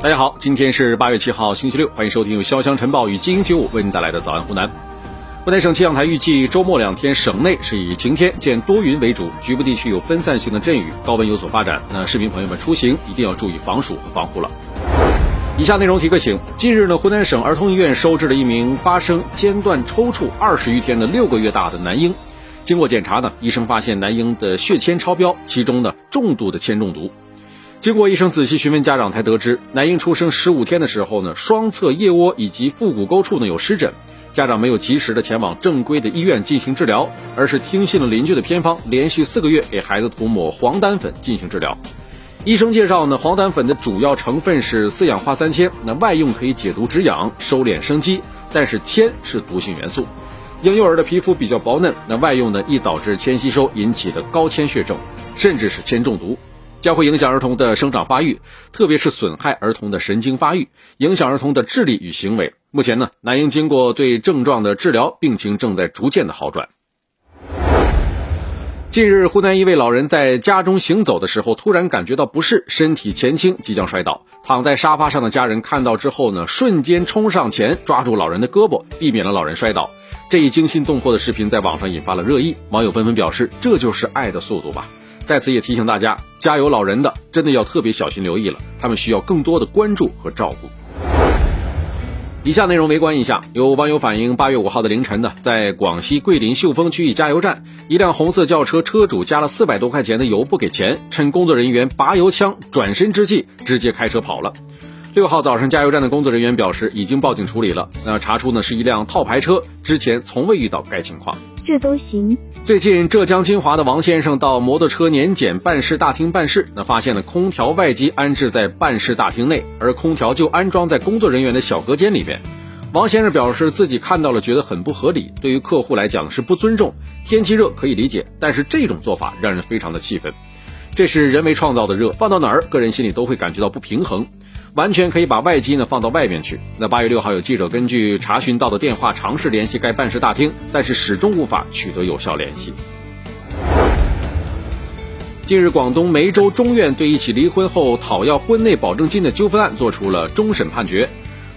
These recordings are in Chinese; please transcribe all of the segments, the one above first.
大家好，今天是八月七号，星期六，欢迎收听由潇湘晨报与金鹰九五为您带来的早安湖南。湖南省气象台预计周末两天，省内是以晴天见多云为主，局部地区有分散性的阵雨，高温有所发展。那市民朋友们出行一定要注意防暑和防护了。以下内容提个醒：近日呢，湖南省儿童医院收治了一名发生间断抽搐二十余天的六个月大的男婴，经过检查呢，医生发现男婴的血铅超标，其中呢重度的铅中毒。经过医生仔细询问家长，才得知男婴出生十五天的时候呢，双侧腋窝以及腹股沟处呢有湿疹，家长没有及时的前往正规的医院进行治疗，而是听信了邻居的偏方，连续四个月给孩子涂抹黄疸粉进行治疗。医生介绍呢，黄疸粉的主要成分是四氧化三铅，那外用可以解毒止痒、收敛生肌，但是铅是毒性元素，婴幼儿的皮肤比较薄嫩，那外用呢易导致铅吸收引起的高铅血症，甚至是铅中毒。将会影响儿童的生长发育，特别是损害儿童的神经发育，影响儿童的智力与行为。目前呢，男婴经过对症状的治疗，病情正在逐渐的好转。近日，湖南一位老人在家中行走的时候，突然感觉到不适，身体前倾，即将摔倒。躺在沙发上的家人看到之后呢，瞬间冲上前抓住老人的胳膊，避免了老人摔倒。这一惊心动魄的视频在网上引发了热议，网友纷纷表示：“这就是爱的速度吧。”在此也提醒大家，家有老人的真的要特别小心留意了，他们需要更多的关注和照顾。以下内容围观一下，有网友反映，八月五号的凌晨呢，在广西桂林秀峰区一加油站，一辆红色轿车车主加了四百多块钱的油不给钱，趁工作人员拔油枪转身之际，直接开车跑了。六号早上，加油站的工作人员表示已经报警处理了，那查出呢是一辆套牌车，之前从未遇到该情况。这都行。最近，浙江金华的王先生到摩托车年检办事大厅办事，那发现了空调外机安置在办事大厅内，而空调就安装在工作人员的小隔间里边。王先生表示自己看到了，觉得很不合理，对于客户来讲是不尊重。天气热可以理解，但是这种做法让人非常的气愤。这是人为创造的热，放到哪儿，个人心里都会感觉到不平衡。完全可以把外机呢放到外面去。那八月六号，有记者根据查询到的电话尝试联系该办事大厅，但是始终无法取得有效联系。近日，广东梅州中院对一起离婚后讨要婚内保证金的纠纷案作出了终审判决。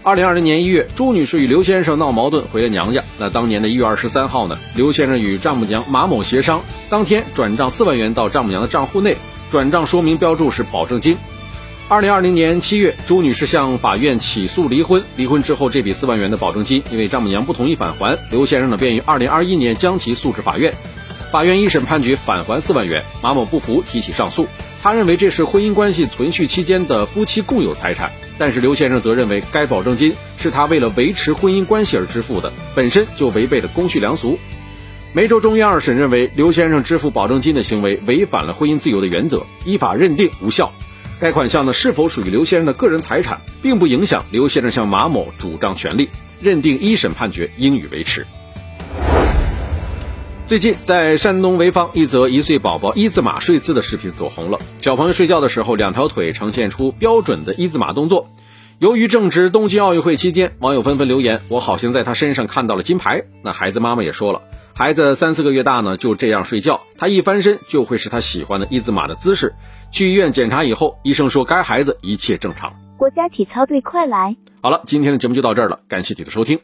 二零二零年一月，朱女士与刘先生闹矛盾回了娘家。那当年的一月二十三号呢，刘先生与丈母娘马某协商，当天转账四万元到丈母娘的账户内，转账说明标注是保证金。二零二零年七月，朱女士向法院起诉离婚。离婚之后，这笔四万元的保证金，因为丈母娘不同意返还，刘先生呢便于二零二一年将其诉至法院。法院一审判决返还四万元，马某不服，提起上诉。他认为这是婚姻关系存续期间的夫妻共有财产，但是刘先生则认为该保证金是他为了维持婚姻关系而支付的，本身就违背了公序良俗。梅州中院二审认为，刘先生支付保证金的行为违反了婚姻自由的原则，依法认定无效。该款项呢是否属于刘先生的个人财产，并不影响刘先生向马某主张权利，认定一审判决应予维持。最近，在山东潍坊，一则一岁宝宝一字马睡姿的视频走红了。小朋友睡觉的时候，两条腿呈现出标准的一字马动作。由于正值东京奥运会期间，网友纷纷留言：“我好像在他身上看到了金牌。”那孩子妈妈也说了。孩子三四个月大呢，就这样睡觉，他一翻身就会是他喜欢的一字马的姿势。去医院检查以后，医生说该孩子一切正常。国家体操队快来！好了，今天的节目就到这儿了，感谢你的收听。